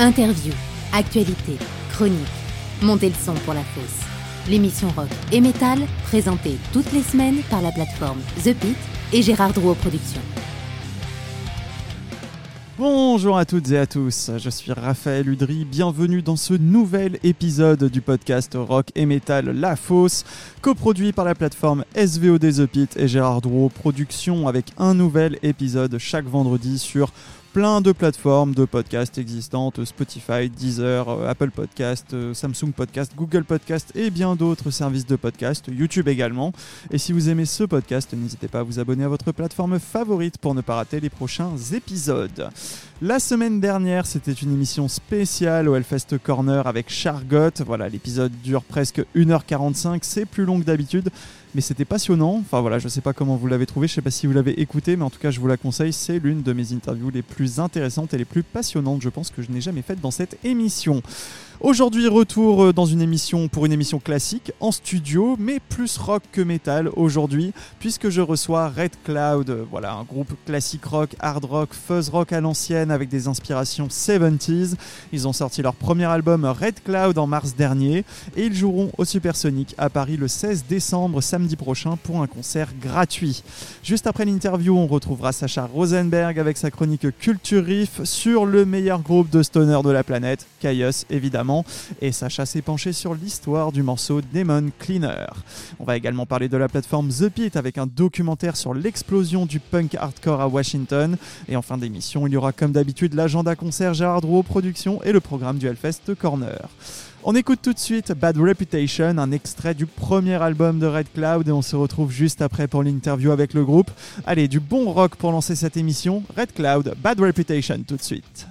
Interview, actualité, chronique. Montez le son pour la fosse. L'émission rock et métal, présentée toutes les semaines par la plateforme The Pit et Gérard Drouot Productions. Bonjour à toutes et à tous, je suis Raphaël Udry, bienvenue dans ce nouvel épisode du podcast rock et métal La Fosse, coproduit par la plateforme SVOD The Pit et Gérard Drouot Productions avec un nouvel épisode chaque vendredi sur plein de plateformes de podcasts existantes, Spotify, Deezer, euh, Apple Podcast, euh, Samsung Podcast, Google Podcast et bien d'autres services de podcast, YouTube également. Et si vous aimez ce podcast, n'hésitez pas à vous abonner à votre plateforme favorite pour ne pas rater les prochains épisodes. La semaine dernière, c'était une émission spéciale au Hellfest Corner avec Chargot. Voilà, l'épisode dure presque 1h45, c'est plus long que d'habitude mais c'était passionnant. Enfin voilà, je sais pas comment vous l'avez trouvé, je sais pas si vous l'avez écouté, mais en tout cas, je vous la conseille. C'est l'une de mes interviews les plus intéressantes et les plus passionnantes, je pense, que je n'ai jamais faites dans cette émission. Aujourd'hui, retour euh, dans une émission pour une émission classique en studio, mais plus rock que metal aujourd'hui, puisque je reçois Red Cloud, euh, voilà un groupe classique rock, hard rock, fuzz rock à l'ancienne avec des inspirations 70s. Ils ont sorti leur premier album Red Cloud en mars dernier et ils joueront au Supersonic à Paris le 16 décembre samedi prochain pour un concert gratuit. Juste après l'interview, on retrouvera Sacha Rosenberg avec sa chronique Culture sur le meilleur groupe de stoner de la planète, Caius évidemment et Sacha s'est penché sur l'histoire du morceau Demon Cleaner. On va également parler de la plateforme The Pit avec un documentaire sur l'explosion du punk hardcore à Washington. Et en fin d'émission, il y aura comme d'habitude l'agenda concert Gérard Drouot Productions et le programme du Hellfest Corner. On écoute tout de suite Bad Reputation, un extrait du premier album de Red Cloud et on se retrouve juste après pour l'interview avec le groupe. Allez, du bon rock pour lancer cette émission. Red Cloud, Bad Reputation tout de suite.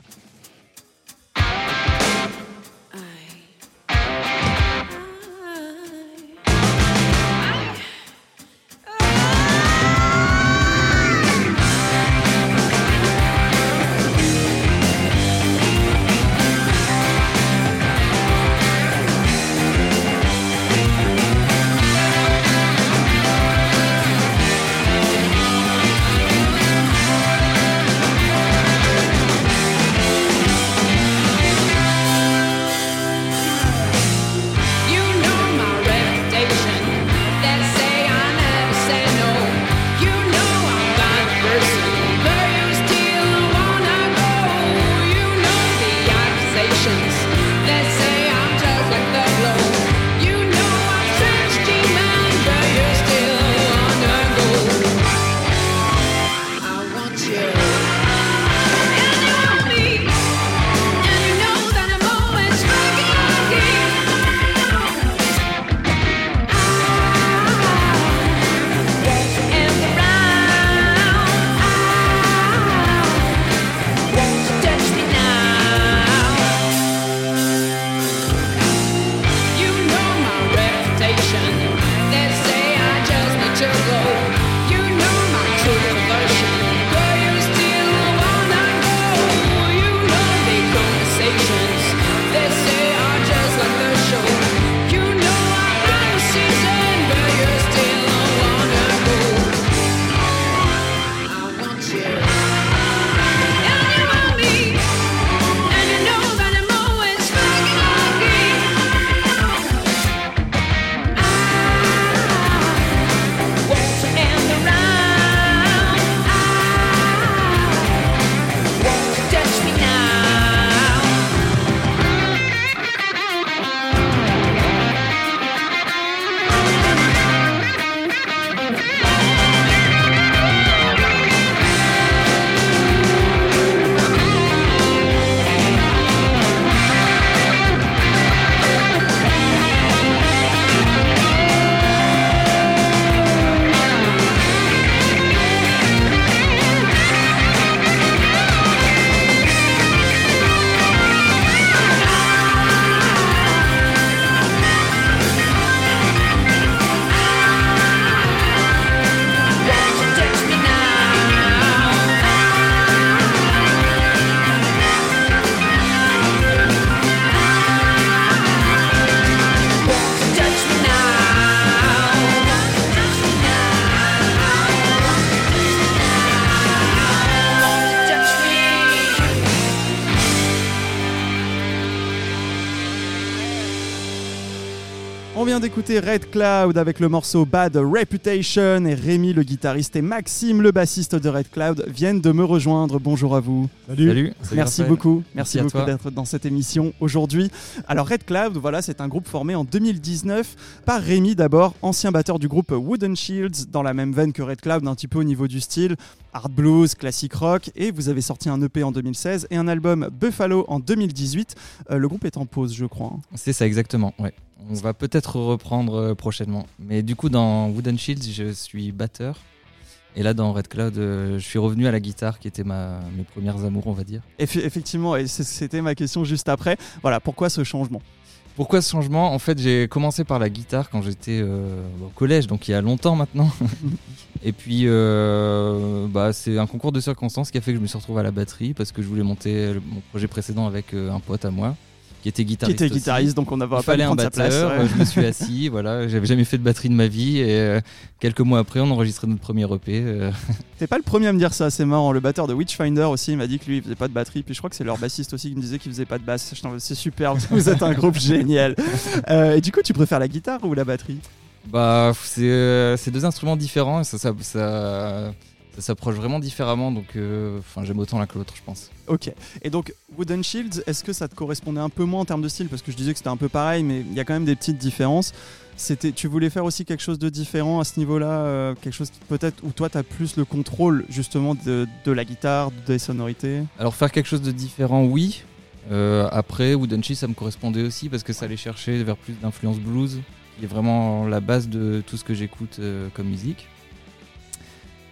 Vient d'écouter Red Cloud avec le morceau Bad Reputation et Rémi le guitariste et Maxime le bassiste de Red Cloud viennent de me rejoindre. Bonjour à vous. Salut. Salut. Merci Raphaël. beaucoup. Merci, Merci à beaucoup toi. d'être dans cette émission aujourd'hui. Alors Red Cloud, voilà, c'est un groupe formé en 2019 par Rémi d'abord, ancien batteur du groupe Wooden Shields, dans la même veine que Red Cloud, un petit peu au niveau du style, hard blues, classic rock. Et vous avez sorti un EP en 2016 et un album Buffalo en 2018. Euh, le groupe est en pause, je crois. hein. C'est ça exactement. Ouais. On va peut-être reprendre euh, prochainement. Mais du coup, dans Wooden Shields, je suis batteur. Et là, dans Red Cloud, euh, je suis revenu à la guitare, qui était ma, mes premières amours, on va dire. Effe- effectivement, et c'était ma question juste après. Voilà, pourquoi ce changement? Pourquoi ce changement? En fait, j'ai commencé par la guitare quand j'étais euh, au collège, donc il y a longtemps maintenant. Et puis, euh, bah, c'est un concours de circonstances qui a fait que je me suis retrouvé à la batterie parce que je voulais monter mon projet précédent avec euh, un pote à moi qui était Qui guitariste. était aussi. guitariste, donc on n'avait Il pas fallait un prendre sa place. batteur, ouais. euh, je me suis assis, voilà, j'avais jamais fait de batterie de ma vie et euh, quelques mois après on enregistrait notre premier EP. euh, T'es pas le premier à me dire ça, c'est marrant. Le batteur de Witchfinder aussi, il m'a dit que lui, il faisait pas de batterie. Puis je crois que c'est leur bassiste aussi qui me disait qu'il faisait pas de basse. C'est super, vous êtes un groupe génial. Euh, et du coup, tu préfères la guitare ou la batterie? Bah, c'est euh, deux instruments différents ça, ça s'approche vraiment différemment donc euh, j'aime autant l'un que l'autre je pense. Ok. Et donc, Wooden Shields, est-ce que ça te correspondait un peu moins en termes de style? Parce que je disais que c'était un peu pareil, mais il y a quand même des petites différences. C'était, tu voulais faire aussi quelque chose de différent à ce niveau-là, euh, quelque chose peut-être où toi tu as plus le contrôle justement de, de la guitare, des sonorités? Alors faire quelque chose de différent oui. Euh, après Wooden Cheese ça me correspondait aussi parce que ça allait chercher vers plus d'influence blues qui est vraiment la base de tout ce que j'écoute euh, comme musique.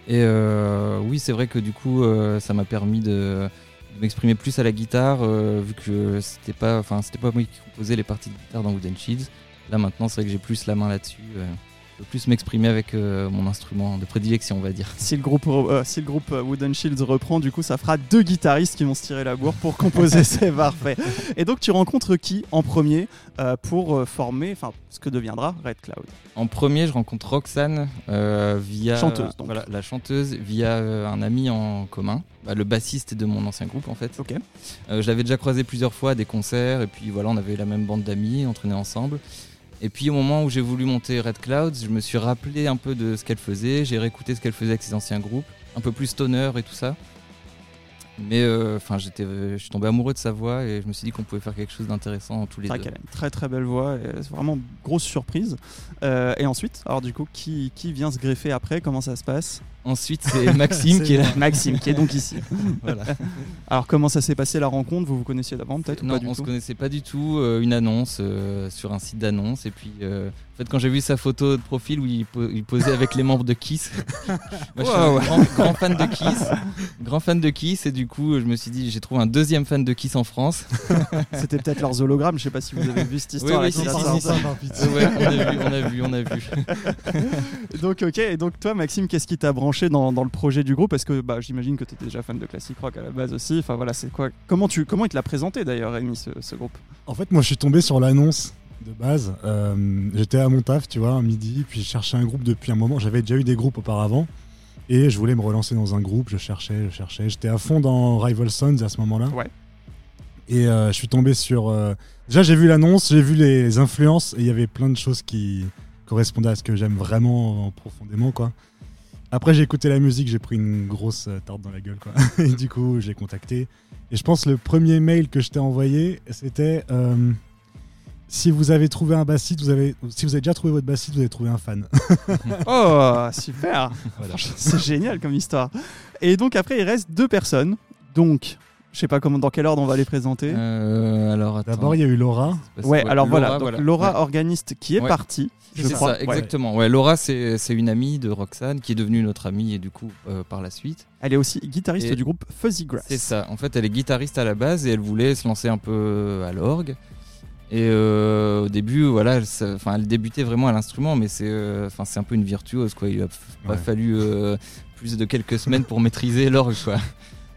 Et euh, oui c'est vrai que du coup euh, ça m'a permis de, m'exprimer plus à la guitare euh, vu que c'était pas pas moi qui composais les parties de guitare dans Wooden Cheese. Là maintenant c'est vrai que j'ai plus la main là-dessus. Je peux plus m'exprimer avec euh, mon instrument de prédilection on va dire. Si le groupe, euh, si le groupe euh, Wooden Shields reprend, du coup, ça fera deux guitaristes qui vont se tirer la bourre pour composer. c'est parfait. Et donc, tu rencontres qui en premier euh, pour former, enfin, ce que deviendra Red Cloud? En premier, je rencontre Roxane via Chanteuse, donc. voilà, la chanteuse via un ami en commun, bah, le bassiste de mon ancien groupe en fait. Ok. Je l'avais déjà croisé plusieurs fois à des concerts et puis voilà, on avait la même bande d'amis, on traînait ensemble. Et puis au moment où j'ai voulu monter Red Clouds, je me suis rappelé un peu de ce qu'elle faisait, j'ai réécouté ce qu'elle faisait avec ses anciens groupes, un peu plus stoner et tout ça. Mais euh, enfin, j'étais, je suis tombé amoureux de sa voix et je me suis dit qu'on pouvait faire quelque chose d'intéressant tous les vrai deux. qu'elle a une très très belle voix, c'est vraiment grosse surprise. Euh, et ensuite, alors du coup, qui, qui vient se greffer après? Comment ça se passe? Ensuite, c'est Maxime qui est là. Maxime, qui est donc ici. Voilà. Alors comment ça s'est passé la rencontre? Vous vous connaissiez d'avant peut-être ou Non, pas du on tout se connaissait pas du tout. euh, une annonce euh, sur un site d'annonce. Et puis, euh, en fait, quand j'ai vu sa photo de profil où il, po- il posait avec les membres de Kiss, moi, je suis Wow. un grand, grand fan de Kiss. Grand fan de Kiss. Et du coup, je me suis dit, j'ai trouvé un deuxième fan de Kiss en France. C'était peut-être leurs hologrammes, je sais pas si vous avez vu cette histoire. oui, là, si, si, si. Ouais, on a vu, on a vu, on a vu. Donc ok, et donc toi Maxime, qu'est-ce qui t'a branché? Dans, dans le projet du groupe Parce que bah, j'imagine que tu étais déjà fan de classic rock à la base aussi. Enfin voilà, c'est quoi Comment tu comment il te l'a présenté d'ailleurs Rémi ce, ce groupe? En fait, moi, je suis tombé sur l'annonce de base. Euh, J'étais à mon taf, tu vois, midi, puis je cherchais un groupe depuis un moment. J'avais déjà eu des groupes auparavant. Et je voulais me relancer dans un groupe, je cherchais, je cherchais. J'étais à fond dans Rival Sons à ce moment-là. Ouais. Et euh, je suis tombé sur. euh, Déjà, j'ai vu l'annonce, j'ai vu les influences, et il y avait plein de choses qui correspondaient à ce que j'aime vraiment profondément, quoi. Après, j'ai écouté la musique, j'ai pris une grosse euh, tarte dans la gueule, quoi. Et du coup, j'ai contacté. Et je pense le premier mail que je t'ai envoyé, c'était euh, si vous avez trouvé un bassiste, vous avez, si vous avez déjà trouvé votre bassiste, vous avez trouvé un fan. Oh super Voilà. C'est génial comme histoire. Et donc après il reste deux personnes. Donc je sais pas comment dans quel ordre on va les présenter. Euh, alors. D'abord, il y a eu Laura. Ouais, alors voilà, Laura, donc voilà. Laura Ouais. organiste qui est Ouais. partie, je C'est crois. ça, exactement. Ouais, Laura, c'est c'est une amie de Roxane qui est devenue notre amie et du coup, euh, par la suite. Elle est aussi guitariste Et- du groupe Fuzzy Grass. C'est ça. En fait, elle est guitariste à la base et elle voulait se lancer un peu à l'orgue. Et euh, au début, voilà, elle, enfin, elle débutait vraiment à l'instrument, mais c'est, euh, enfin, c'est un peu une virtuose, quoi. Il a pas fallu euh, plus de quelques semaines pour maîtriser l'orgue, quoi.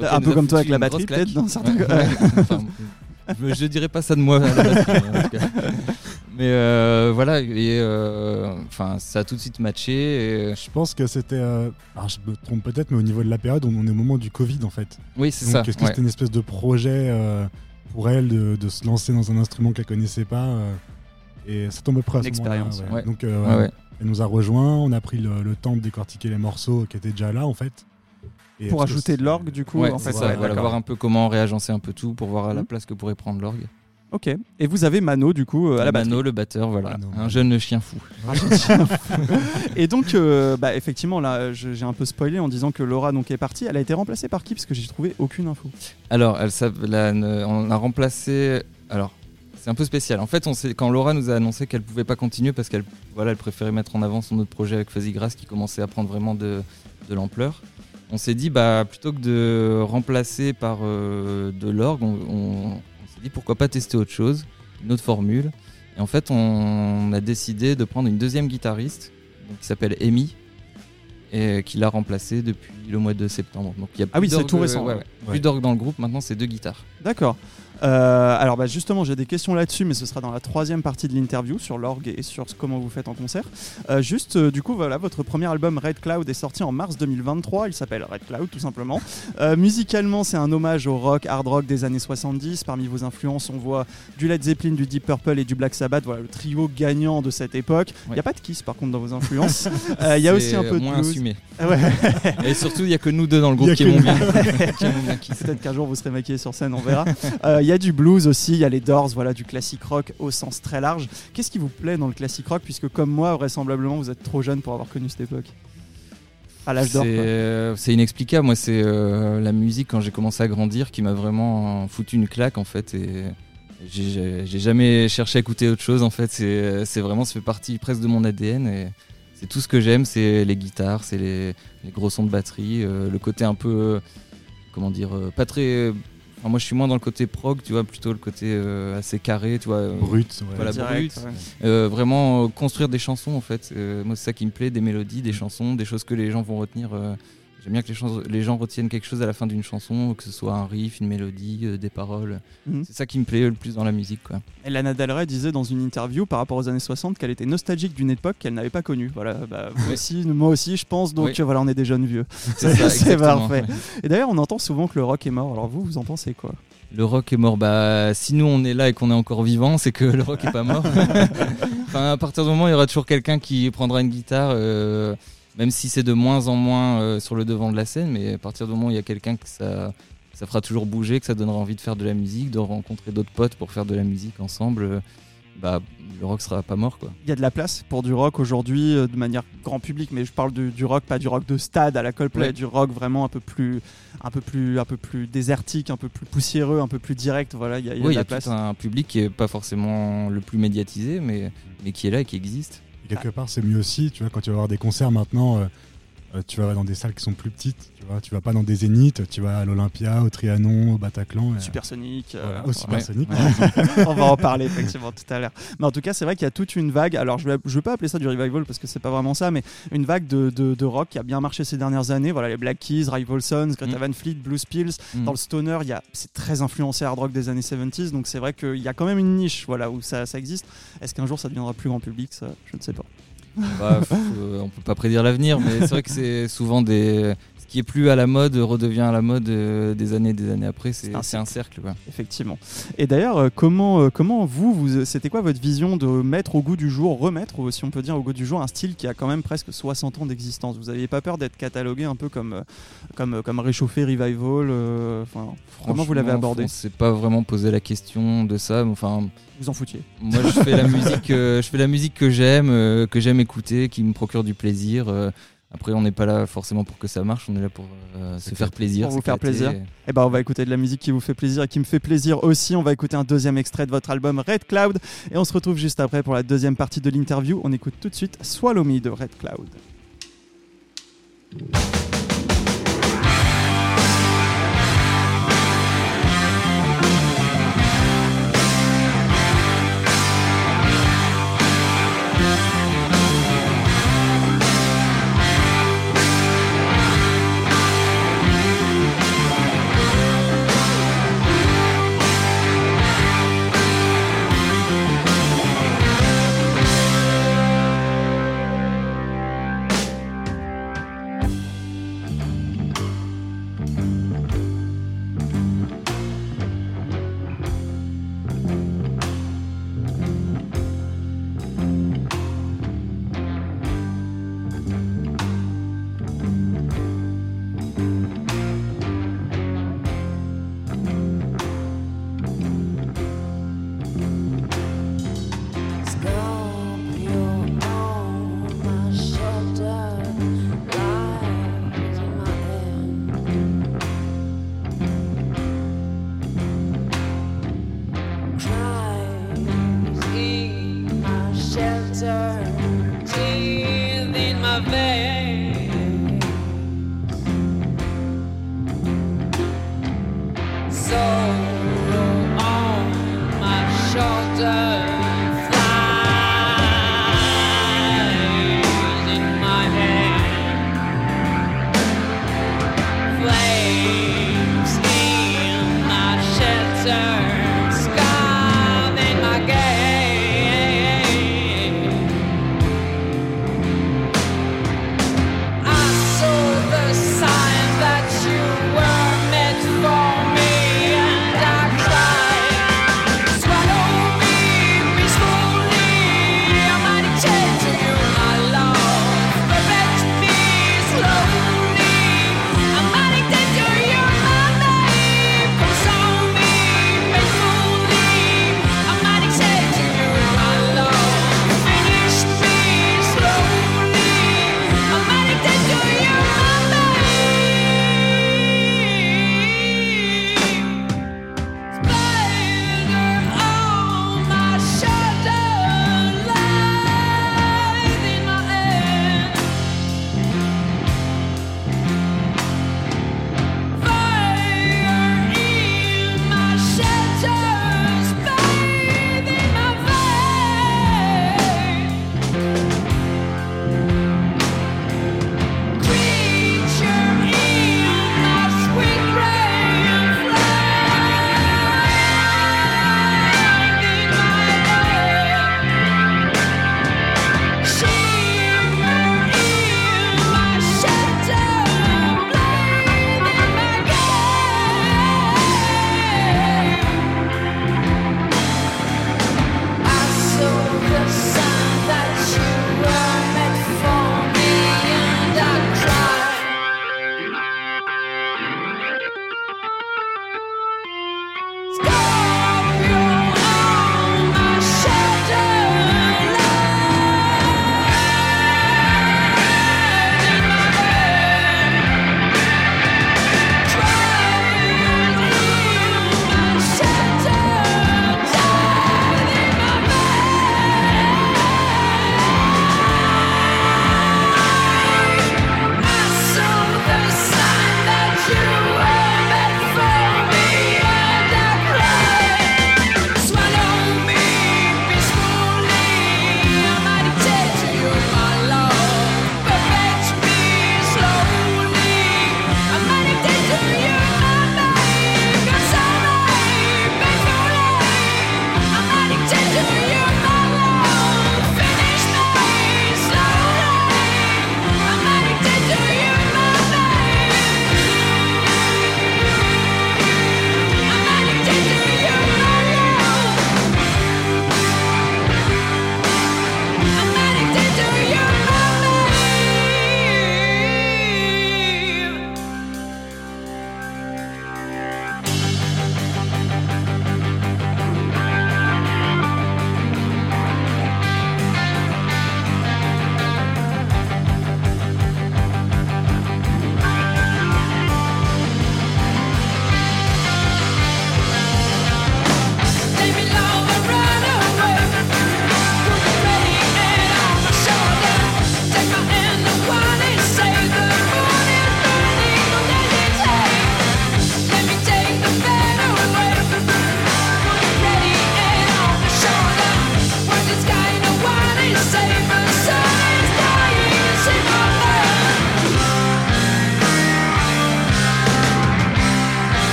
Donc, Un peu comme toi avec la batterie, peut-être, dans certains Ouais, cas. ouais. Enfin, je, je dirais pas ça de moi. à la batterie, en tout cas. Mais euh, voilà, et euh, enfin, ça a tout de suite matché. Et, Je pense que c'était. euh, alors, je me trompe peut-être, mais au niveau de la période, on est au moment du Covid, en fait. oui, c'est ça. est-ce que ouais. c'était une espèce de projet euh, pour elle de, de se lancer dans un instrument qu'elle connaissait pas euh, Et ça tombe à peu près à ce L'expérience, moment-là, ouais. ouais. Donc, euh, Ouais, ouais. elle nous a rejoint, on a pris le, le temps de décortiquer les morceaux qui étaient déjà là, en fait. Et Pour ajouter de l'orgue, du coup Ouais, en fait, ça, ouais, voilà, voir un peu comment réagencer un peu tout pour voir à la Mhm. place que pourrait prendre l'orgue. Ok. Et vous avez Mano, du coup, euh, à la batterie. Mano, le batteur, voilà. Mano, un jeune chien fou. Et donc, euh, bah, effectivement, là, j'ai un peu spoilé en disant que Laura donc, est partie. Elle a été remplacée par qui? Parce que j'ai trouvé aucune info. Alors, elle, s'app- la- ne- on a remplacé. Alors, c'est un peu spécial. En fait, on quand Laura nous a annoncé qu'elle pouvait pas continuer parce qu'elle voilà, elle préférait mettre en avant son autre projet avec Fuzzy Grass qui commençait à prendre vraiment de, de l'ampleur, on s'est dit, bah, plutôt que de remplacer par euh, de l'orgue, on, on- on s'est dit pourquoi pas tester autre chose, une autre formule. Et en fait, on a décidé de prendre une deuxième guitariste donc, qui s'appelle Amy et qui l'a remplacée depuis le mois de septembre. Donc, il y a Ah oui, c'est tout récent, ouais, ouais. ouais. Ouais. Plus d'orgue dans le groupe, maintenant c'est deux guitares. D'accord. Euh, alors bah, justement, j'ai des questions là-dessus, mais ce sera dans la troisième partie de l'interview sur l'orgue et sur comment vous faites en concert. Euh, juste, euh, du coup, voilà, votre premier album Red Cloud est sorti en mars 2023. Il s'appelle Red Cloud, tout simplement. Musicalement, c'est un hommage au rock, hard rock des années 70. Parmi vos influences, on voit du Led Zeppelin, du Deep Purple et du Black Sabbath. Voilà, le trio gagnant de cette époque. Il n'y a pas de Kiss, par contre, dans vos influences. Il y a aussi un peu de moins blues. assumé. Ah ouais. Et surtout, il y a que nous deux dans le groupe qui aimons bien. Kiss. Peut-être qu'un jour vous serez maquillé sur scène, on verra. Il y a du blues aussi, il y a les Doors, voilà, du classique rock au sens très large. Qu'est-ce qui vous plaît dans le classique rock Puisque, comme moi, vraisemblablement, vous êtes trop jeune pour avoir connu cette époque. À l'âge d'or. C'est euh, inexplicable. Moi, c'est euh, la musique quand j'ai commencé à grandir qui m'a vraiment foutu une claque en fait. Et j'ai- jamais cherché à écouter autre chose en fait. C'est vraiment, ça fait partie presque de mon ADN et c'est tout ce que j'aime. C'est les guitares, c'est les, les gros sons de batterie, euh, le côté un peu, euh, comment dire, pas très. Enfin, moi, je suis moins dans le côté prog, tu vois, plutôt le côté euh, assez carré, tu vois. euh, Brut, ouais. Voilà, Direct, brut. ouais. Euh, vraiment euh, construire des chansons en fait. Euh, moi c'est ça qui me plaît, des mélodies, des chansons, des choses que les gens vont retenir. J'aime bien que les, gens retiennent quelque chose à la fin d'une chanson, que ce soit un riff, une mélodie, euh, des paroles. Mhm. C'est ça qui me plaît le plus dans la musique. Quoi. Et Lana Del Rey disait dans une interview par rapport aux années 60 qu'elle était nostalgique d'une époque qu'elle n'avait pas connue. Voilà, bah, vous Oui. aussi, moi aussi, je pense. Donc Oui. voilà, on est des jeunes vieux. C'est parfait. Et d'ailleurs, on entend souvent que le rock est mort. Alors vous, vous en pensez quoi? Le rock est mort. Bah, si nous on est là et qu'on est encore vivant, c'est que le rock est pas mort. enfin, à partir du moment où il y aura toujours quelqu'un qui prendra une guitare, euh, même si c'est de moins en moins euh, sur le devant de la scène, mais à partir du moment où il y a quelqu'un que ça, ça fera toujours bouger, que ça donnera envie de faire de la musique, de rencontrer d'autres potes pour faire de la musique ensemble, euh, bah, le rock sera pas mort quoi. Il y a de la place pour du rock aujourd'hui euh, de manière grand public, mais je parle du, du rock, pas du rock de stade à la Coldplay, Ouais. du rock vraiment un peu plus, un peu plus, un peu plus désertique, un peu plus poussiéreux, un peu plus direct. Voilà, il y a, il y a Oui, de il y a place. tout un public qui est pas forcément le plus médiatisé, mais, mais qui est là et qui existe. Quelque part, c'est mieux aussi, tu vois, quand tu vas avoir des concerts maintenant, euh, euh, tu vas dans des salles qui sont plus petites, tu vois, tu vas pas dans des zéniths, tu vas à l'Olympia, au Trianon, au Bataclan. et- Supersonique. euh, Voilà, au voilà. Supersonic. on va en parler effectivement tout à l'heure. Mais en tout cas, c'est vrai qu'il y a toute une vague. Alors, je ne veux pas appeler ça du revival parce que c'est pas vraiment ça, mais une vague de, de- de rock qui a bien marché ces dernières années. Voilà, les Black Keys, Rival Sons, Greta Mm. Van Fleet, Blues Pills. Mm. Dans le stoner, il y a, c'est très influencé hard rock des années 70, donc c'est vrai qu'il y a quand même une niche, voilà, où ça, ça existe. Est-ce qu'un jour ça deviendra plus grand public? Ça, je ne sais pas. Euh, on peut pas prédire l'avenir, mais c'est vrai que c'est souvent des. Qui est plus à la mode redevient à la mode euh, des années et des années après. C'est un cercle. quoi. Effectivement. Et d'ailleurs, euh, comment, euh, comment vous, vous c'était quoi votre vision de mettre au goût du jour, remettre, si on peut dire au goût du jour, un style qui a quand même presque 60 ans d'existence? Vous n'aviez pas peur d'être catalogué un peu comme, comme, comme réchauffé revival euh, Comment vous l'avez abordé? On s'est pas vraiment posé la question de ça. Enfin, Vous en foutiez moi, je fais la musique, euh, je fais la musique que j'aime, euh, que j'aime écouter, qui me procure du plaisir. Après, on n'est pas là forcément pour que ça marche. On est là pour euh, se faire plaisir, Pour vous faire plaisir. Eh ben, on va écouter de la musique qui vous fait plaisir et qui me fait plaisir aussi. On va écouter un deuxième extrait de votre album Red Cloud et on se retrouve juste après pour la deuxième partie de l'interview. On écoute tout de suite Swallow Me de Red Cloud.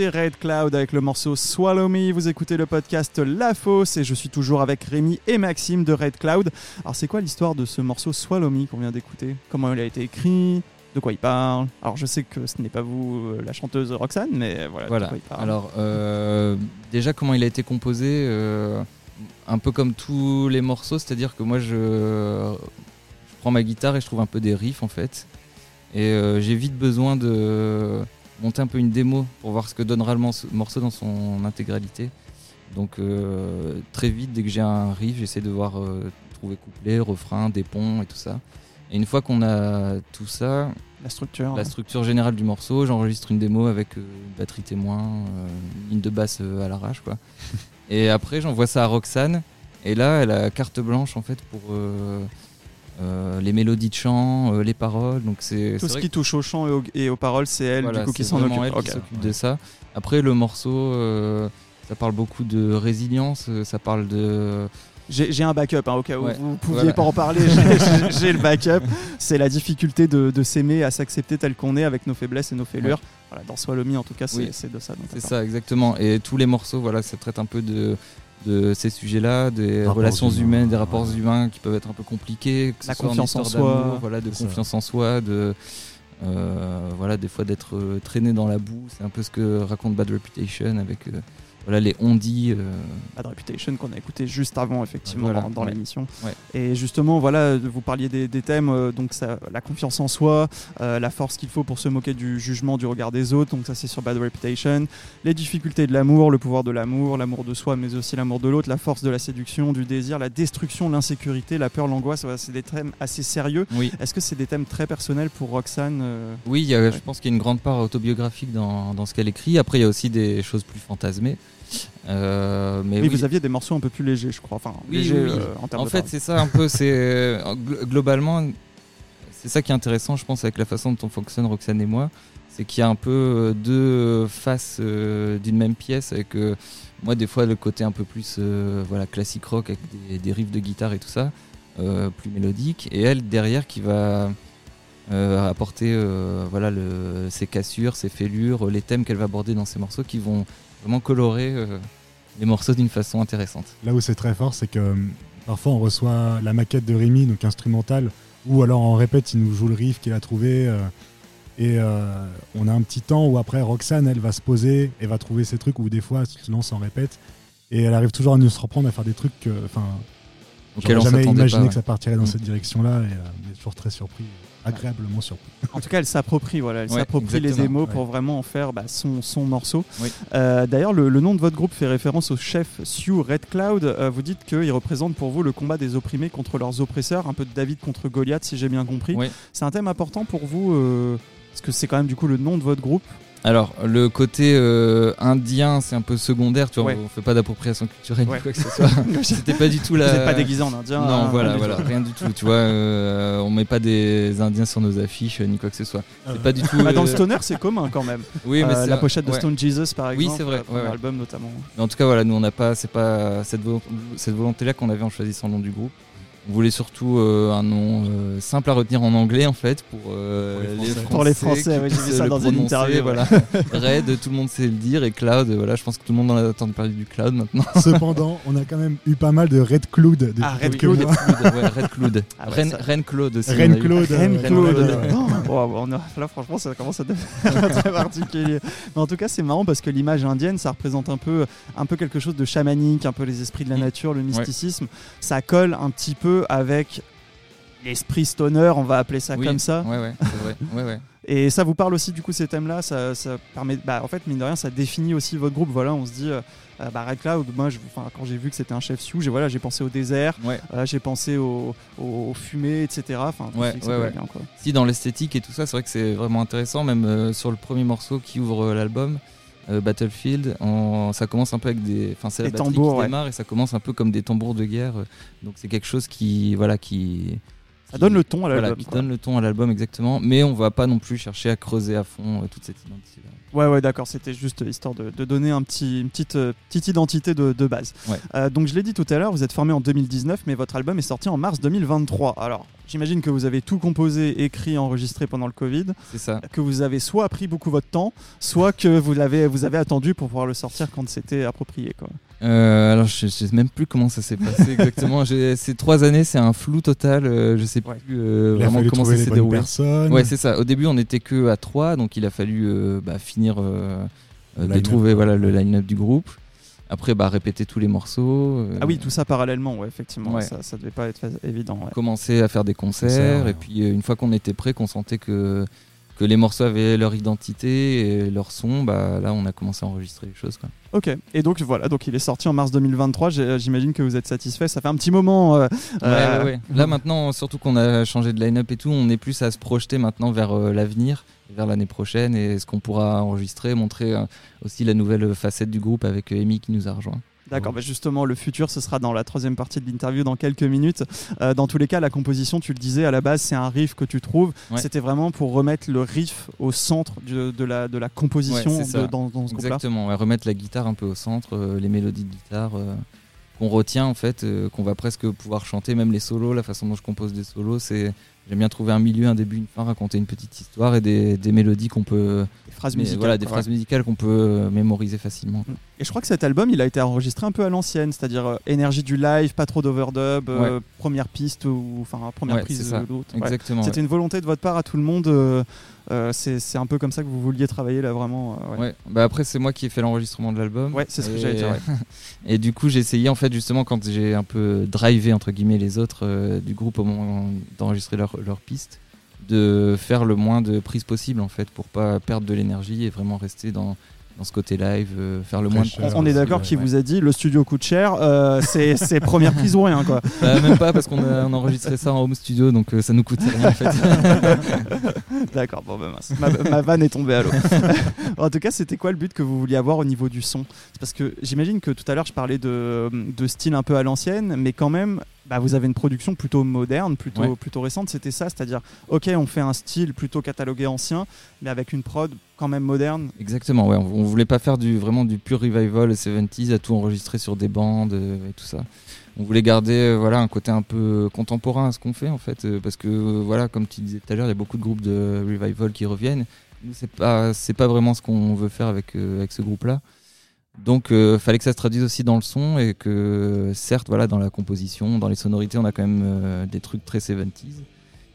C'était Red Cloud avec le morceau Swallow Me. Vous écoutez le podcast La Fosse et je suis toujours avec Rémi et Maxime de Red Cloud. Alors, c'est quoi l'histoire de ce morceau Swallow Me qu'on vient d'écouter? Comment il a été écrit? De quoi il parle? Alors je sais que ce n'est pas vous euh, la chanteuse Roxane, mais voilà, Voilà. de quoi il parle. Alors, euh, déjà, comment il a été composé euh, Un peu comme tous les morceaux, c'est-à-dire que moi, je, je prends ma guitare et je trouve un peu des riffs en fait. Et euh, j'ai vite besoin de monter un peu une démo pour voir ce que donnera le morceau- morceau dans son intégralité. Donc, euh, très vite, dès que j'ai un riff, j'essaie de voir euh, trouver couplet, refrain, des ponts et tout ça. Et une fois qu'on a tout ça, la structure. la structure générale du morceau, j'enregistre une démo avec euh, une batterie témoin, une ligne de basse à l'arrache quoi. et après j'envoie ça à Roxane et là elle a carte blanche en fait pour euh, les mélodies de chant, euh, les paroles. Donc c'est Tout ce qui touche au chant et, au- et aux paroles, c'est elle voilà, du coup qui s'en occupe. elle qui Ok. s'occupe de ça. Après le morceau, euh, ça parle beaucoup de résilience, ça parle de J'ai un backup, hein, au cas où Ouais. vous ne pouviez Voilà. pas en parler, j'ai- le backup. C'est la difficulté de, de s'aimer, à s'accepter tel qu'on est, avec nos faiblesses et nos fêlures. Voilà, dans Swallow Me, en tout cas, c'est Oui. de ça. C'est ça, exactement. Et tous les morceaux, voilà, ça traite un peu de, de ces sujets-là, des Rapports relations humaines, des rapports ouais. humains qui peuvent être un peu compliqués. Que ce La soit confiance en soi. d'amour, Voilà, de confiance en soi, de. euh, voilà, des fois d'être euh, traîné dans la boue. C'est un peu ce que raconte Bad Reputation avec euh, voilà, les on-dit. euh, Bad Reputation qu'on a écouté juste avant effectivement Voilà, dans, dans ouais. l'émission. Ouais. Et justement voilà, vous parliez des, des thèmes euh, donc ça, la confiance en soi, euh, la force qu'il faut pour se moquer du jugement, du regard des autres. Donc ça c'est sur Bad Reputation. Les difficultés de l'amour, le pouvoir de l'amour, l'amour de soi mais aussi l'amour de l'autre, la force de la séduction, du désir, la destruction, l'insécurité, la peur, l'angoisse. Voilà, c'est des thèmes assez sérieux. Oui, Est-ce que c'est des thèmes très personnels pour Roxane euh, oui il y a- je pense qu'il y a une grande part autobiographique dans, dans ce qu'elle écrit. Après, il y a aussi des choses plus fantasmées. Euh, mais Oui, oui, vous aviez des morceaux un peu plus légers, je crois. Enfin, Oui, légers oui, oui. euh, en termes En de fait, c'est ça un peu. C'est euh, glo- globalement, c'est ça qui est intéressant, je pense, avec la façon dont on fonctionne, Roxane et moi, c'est qu'il y a un peu deux faces d'une même pièce. Avec moi, des fois, le côté un peu plus voilà classique rock avec des, des riffs de guitare et tout ça, plus mélodique, et elle derrière qui va euh, apporter euh, voilà le, ses cassures, ses fêlures, les thèmes qu'elle va aborder dans ses morceaux qui vont vraiment colorer euh, les morceaux d'une façon intéressante. Là où c'est très fort, c'est que euh, parfois on reçoit la maquette de Rémi, donc instrumentale, ou alors en répète, il nous joue le riff qu'il a trouvé. euh, et euh, on a un petit temps où après Roxane, elle va se poser et va trouver ses trucs, ou des fois, elle se lance en répète. Et elle arrive toujours à nous surprendre à faire des trucs que. Enfin, j'aurais on jamais imaginé pas, que ça partirait dans Mm. cette direction-là. Et on est toujours très surpris, agréablement surpris. En tout cas, elle s'approprie, voilà, elle Ouais, s'approprie les émos pour vraiment en faire bah, son, son morceau. Oui. Euh, D'ailleurs, le, le nom de votre groupe fait référence au chef Sue Red Cloud. Euh, vous dites qu'il représente pour vous le combat des opprimés contre leurs oppresseurs, un peu de David contre Goliath, si j'ai bien compris. Oui. C'est un thème important pour vous, euh, parce que c'est quand même du coup le nom de votre groupe. Alors, le côté euh, indien, c'est un peu secondaire, tu vois, Ouais. on fait pas d'appropriation culturelle Ouais. ni quoi que ce soit. C'était pas du tout la. Vous n'êtes pas déguisé en indien. Non, hein, voilà, voilà, tout. rien du tout, tu vois. euh, on met pas des indiens sur nos affiches euh, ni quoi que ce soit. C'est pas du tout. Bah, dans le euh, stoner, c'est commun quand même. Oui, mais c'est la pochette de ouais. Stone Jesus, par Oui, exemple. c'est vrai, le premier ouais, ouais. album notamment. Mais en tout cas, voilà, nous on n'a pas, c'est pas cette, vo- cette volonté-là qu'on avait en choisissant le nom du groupe. On voulait surtout euh, un nom euh, simple à retenir en anglais en fait pour, euh, Pour les Français. Pour les Français ouais, j'ai vu ça dans une interview, Voilà. Red, tout le monde sait le dire et Cloud, voilà, je pense que tout le monde en a entendu parler du Cloud maintenant. Cependant, on a quand même eu pas mal de Red Cloud Ah, Red Cloud. Red Cloud. Ah ouais, Ren, Claude aussi. Ren. Claude. Ren euh, Claude. Ouais. On a- là, franchement, ça commence à devenir très particulier. Mais en tout cas, c'est marrant parce que l'image indienne, ça représente un peu, un peu quelque chose de chamanique, un peu les esprits de la Mm. nature, le mysticisme. Ça colle un petit peu avec l'esprit stoner, on va appeler ça Oui, comme ça. Ouais, ouais, c'est vrai. Ouais, ouais. Et ça vous parle aussi du coup ces thèmes-là, ça, ça permet, bah, en fait mine de rien, ça définit aussi votre groupe. Voilà, on se dit, euh, bah, Red Cloud, moi, je- quand j'ai vu que c'était un chef Sioux, j'ai voilà, j'ai pensé au désert, ouais. euh, j'ai pensé au, au, aux fumées, etc. Enfin, Ouais, ouais, bien, quoi. Si dans l'esthétique et tout ça, c'est vrai que c'est vraiment intéressant. Même euh, sur le premier morceau qui ouvre euh, l'album, Battlefield, on- ça commence un peu avec des, enfin c'est la batterie tambours, qui démarre et ça commence un peu comme des tambours de guerre. Donc c'est quelque chose qui, voilà, qui Ça qui- donne le ton à voilà, l'album. qui quoi. donne le ton à l'album exactement. Mais on va pas non plus chercher à creuser à fond euh, toute cette identité. Ouais, ouais, d'accord. C'était juste histoire de, de donner un petit, une petite, euh, petite identité de, de base. Ouais. Euh, donc, je l'ai dit tout à l'heure, vous êtes formé en 2019, mais votre album est sorti en mars 2023. Alors, j'imagine que vous avez tout composé, écrit, enregistré pendant le Covid, C'est ça. que vous avez soit pris beaucoup votre temps, soit que vous l'avez, vous avez attendu pour pouvoir le sortir quand c'était approprié. Quoi. Euh, alors, je, sais même plus comment ça s'est passé exactement. Ces trois années, c'est un flou total. euh, je sais Ouais. plus euh, vraiment comment ça s'est déroulé. personnes. Ouais, c'est ça. Au début, on n'était que à 3, donc il a fallu euh, bah, finir de line-up, trouver voilà, le line-up du groupe. Après, bah, répéter tous les morceaux. euh, Ah oui, tout ça parallèlement, ouais, effectivement. Ouais. Ça, ça devait pas être évident. ouais. commencer à faire des concerts. Concerts, ouais. Et puis, euh, une fois qu'on était prêt, qu'on sentait que, que les morceaux avaient leur identité et leur son, bah, là, on a commencé à enregistrer les choses. Quoi. Ok, et donc voilà, donc il est sorti en mars 2023. J'ai- J'imagine que vous êtes satisfait. Ça fait un petit moment. euh, Ouais, euh, ouais, ouais. Là maintenant, surtout qu'on a changé de line-up et tout, on est plus à se projeter maintenant vers euh, l'avenir, vers l'année prochaine et ce qu'on pourra enregistrer, montrer euh, aussi la nouvelle facette du groupe avec euh, Amy qui nous a rejoint. D'accord, bah justement, le futur, ce sera dans la troisième partie de l'interview dans quelques minutes. Euh, dans tous les cas, la composition, tu le disais, à la base, c'est un riff que tu trouves. Ouais. C'était vraiment pour remettre le riff au centre de, la, de la composition Ouais, de- dans, dans ce groupe-là. Exactement, ouais, remettre la guitare un peu au centre, euh, les mélodies de guitare euh, qu'on retient en fait, qu'on va presque pouvoir chanter, même les solos, la façon dont je compose des solos, c'est j'aime bien trouver un milieu, un début, une fin, raconter une petite histoire et des, des mélodies qu'on peut, phrases musicales. voilà, des phrases musicales qu'on peut euh, mémoriser facilement. Et je crois que cet album, il a été enregistré un peu à l'ancienne, c'est-à-dire euh, énergie du live, pas trop d'overdub, euh, première piste ou enfin première Ouais, prise de l'autre. Exactement. C'était une volonté de votre part à tout le monde. euh, c'est un peu comme ça que vous vouliez travailler là, vraiment. euh, ouais. Ouais. Bah après c'est moi qui ai fait l'enregistrement de l'album. Ouais, c'est ce que Et- j'allais dire. ouais. Et du coup j'ai essayé en fait justement quand j'ai un peu drivé entre guillemets les autres euh, du groupe au moment d'enregistrer leur, leur piste, de faire le moins de prises possible en fait pour pas perdre de l'énergie et vraiment rester dans, dans ce côté live, euh, faire le moins de prises On est d'accord possible, qu'il ouais. vous a dit le studio coûte cher, euh, c'est c'est première prise ou rien quoi. Bah, même pas parce qu'on a, on a enregistré ça en home studio donc euh, ça nous coûte rien en fait. D'accord, bon bah mince. Ma, ma vanne est tombée à l'eau. en tout cas, c'était quoi le but que vous vouliez avoir au niveau du son? C'est Parce que j'imagine que tout à l'heure je parlais de, de style un peu à l'ancienne, mais quand même, bah, vous avez une production plutôt moderne, plutôt, Ouais. plutôt récente. C'était ça, c'est-à-dire, ok, on fait un style plutôt catalogué ancien, mais avec une prod quand même moderne. Exactement, ouais. On, on voulait pas faire du vraiment du pur revival 70s à tout enregistrer sur des bandes euh, et tout ça. On voulait garder euh, voilà un côté un peu contemporain à ce qu'on fait en fait euh, parce que voilà comme tu disais tout à l'heure, il y a beaucoup de groupes de revival qui reviennent. Nous c'est pas c'est pas vraiment ce qu'on veut faire avec avec ce groupe là. Donc euh, fallait que ça se traduise aussi dans le son et que certes voilà dans la composition, dans les sonorités, on a quand même euh, des trucs très 70s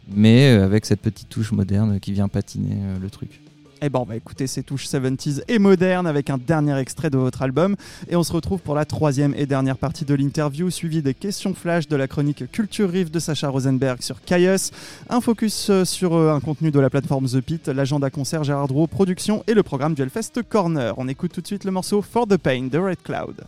mais euh, avec cette petite touche moderne qui vient patiner le truc. Et bon, bah écoutez, ces touches 70s et modernes avec un dernier extrait de votre album. Et on se retrouve pour la troisième et dernière partie de l'interview, suivie des questions flash de la chronique Culture Riff de Sacha Rosenberg sur Caius. Un focus euh, sur euh, un contenu de la plateforme The Pit, l'agenda concert Gérard Drouot Production et le programme du Hellfest Corner. On écoute tout de suite le morceau For the Pain de Red Cloud.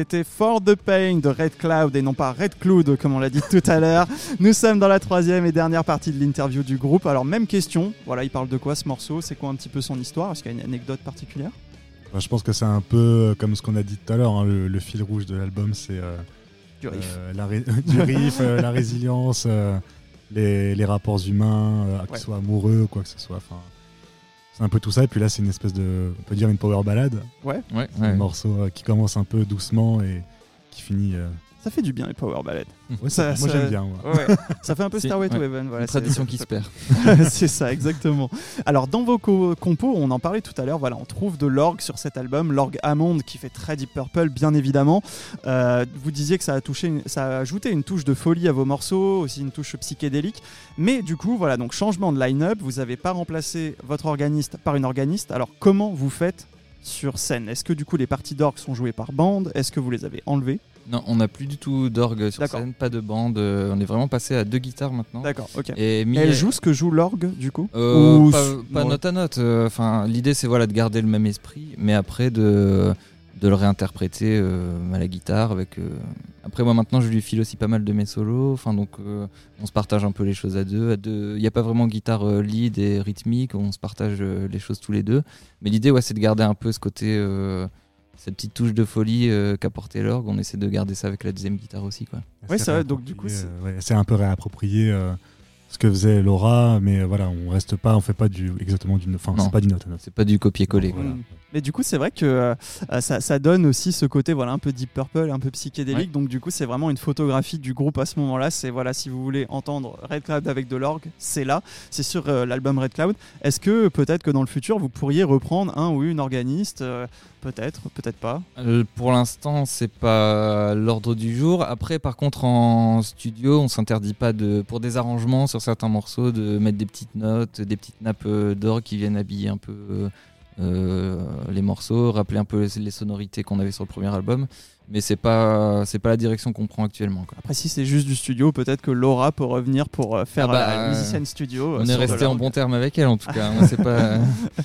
C'était For the Pain de Red Cloud et non pas Red Cloud comme on l'a dit tout à l'heure. Nous sommes dans la troisième et dernière partie de l'interview du groupe. Alors même question, voilà, il parle de quoi ce morceau? C'est quoi un petit peu son histoire? Est-ce qu'il y a une anecdote particulière? Bah, je pense que c'est un peu comme ce qu'on a dit tout à l'heure. hein, le, le fil rouge de l'album, c'est euh, Du riff. euh, la ré- du riff, euh, la résilience, euh, les, les rapports humains, euh, qu'ils Ouais. soient amoureux, quoi que ce soit. C'est un peu tout ça. Et puis là, c'est une espèce de, on peut dire une power ballade, Ouais, un ouais. morceau euh, qui commence un peu doucement et qui finit. Ça fait du bien les power ballads. ouais, Ça- moi ça- j'aime bien. moi. Ouais, ça fait un peu Starway to ouais. Heaven. Voilà, Une c'est- tradition qui se perd. c'est ça, exactement. Alors, dans vos co- compos, on en parlait tout à l'heure, voilà, on trouve de l'orgue sur cet album, l'orgue Hammond qui fait très Deep Purple, bien évidemment. Euh, vous disiez que ça a, touché, une- ça a ajouté une touche de folie à vos morceaux, aussi une touche psychédélique. Mais du coup, voilà, donc changement de line-up, vous n'avez pas remplacé votre organiste par une organiste. Alors, comment vous faites sur scène? Est-ce que du coup les parties d'orgue sont jouées par bande? Est-ce que vous les avez enlevées? Non, on n'a plus du tout d'orgue sur scène, pas de bande. euh, on est vraiment passé à deux guitares maintenant. D'accord, ok. Et Elle joue ce que joue l'orgue du coup Euh, Ou- pas, note à note. euh, Enfin, l'idée c'est voilà de garder le même esprit, mais après de de le réinterpréter euh, à la guitare avec. euh, Après moi maintenant je lui file aussi pas mal de mes solos. Enfin donc on se partage un peu les choses à deux. Il n'y a pas vraiment guitare lead et rythmique. On se partage les choses tous les deux. Mais l'idée ouais c'est de garder un peu ce côté. Cette petite touche de folie euh, qu'apportait l'orgue, on essaie de garder ça avec la deuxième guitare aussi. Quoi. Ouais, C'est vrai, donc du coup, euh, ouais, c'est un peu réapproprié euh, ce que faisait Laura, mais euh, voilà, on reste pas, on fait pas du exactement du, enfin, c'est pas du note. C'est pas du copier-coller. Voilà. Mais du coup, c'est vrai que euh, ça, ça donne aussi ce côté voilà un peu deep purple, un peu psychédélique. Donc du coup, c'est vraiment une photographie du groupe à ce moment-là. C'est voilà, si vous voulez entendre Red Cloud avec de l'orgue, c'est là. C'est sur euh, l'album Red Cloud. Est-ce que peut-être que dans le futur, vous pourriez reprendre un ou une organiste euh, Peut-être, peut-être pas? Pour l'instant, c'est pas l'ordre du jour. Après, par contre, en studio, on s'interdit pas de, pour des arrangements sur certains morceaux, de mettre des petites notes, des petites nappes euh, d'or qui viennent habiller un peu les morceaux, rappeler un peu les, les sonorités qu'on avait sur le premier album. Mais c'est pas, c'est pas la direction qu'on prend actuellement. Quoi. Après, si c'est juste du studio, peut-être que Laura peut revenir pour euh, faire Ah bah, euh, la euh, musicienne studio. euh, On est sur de resté en bon terme avec elle, en tout cas. Pas.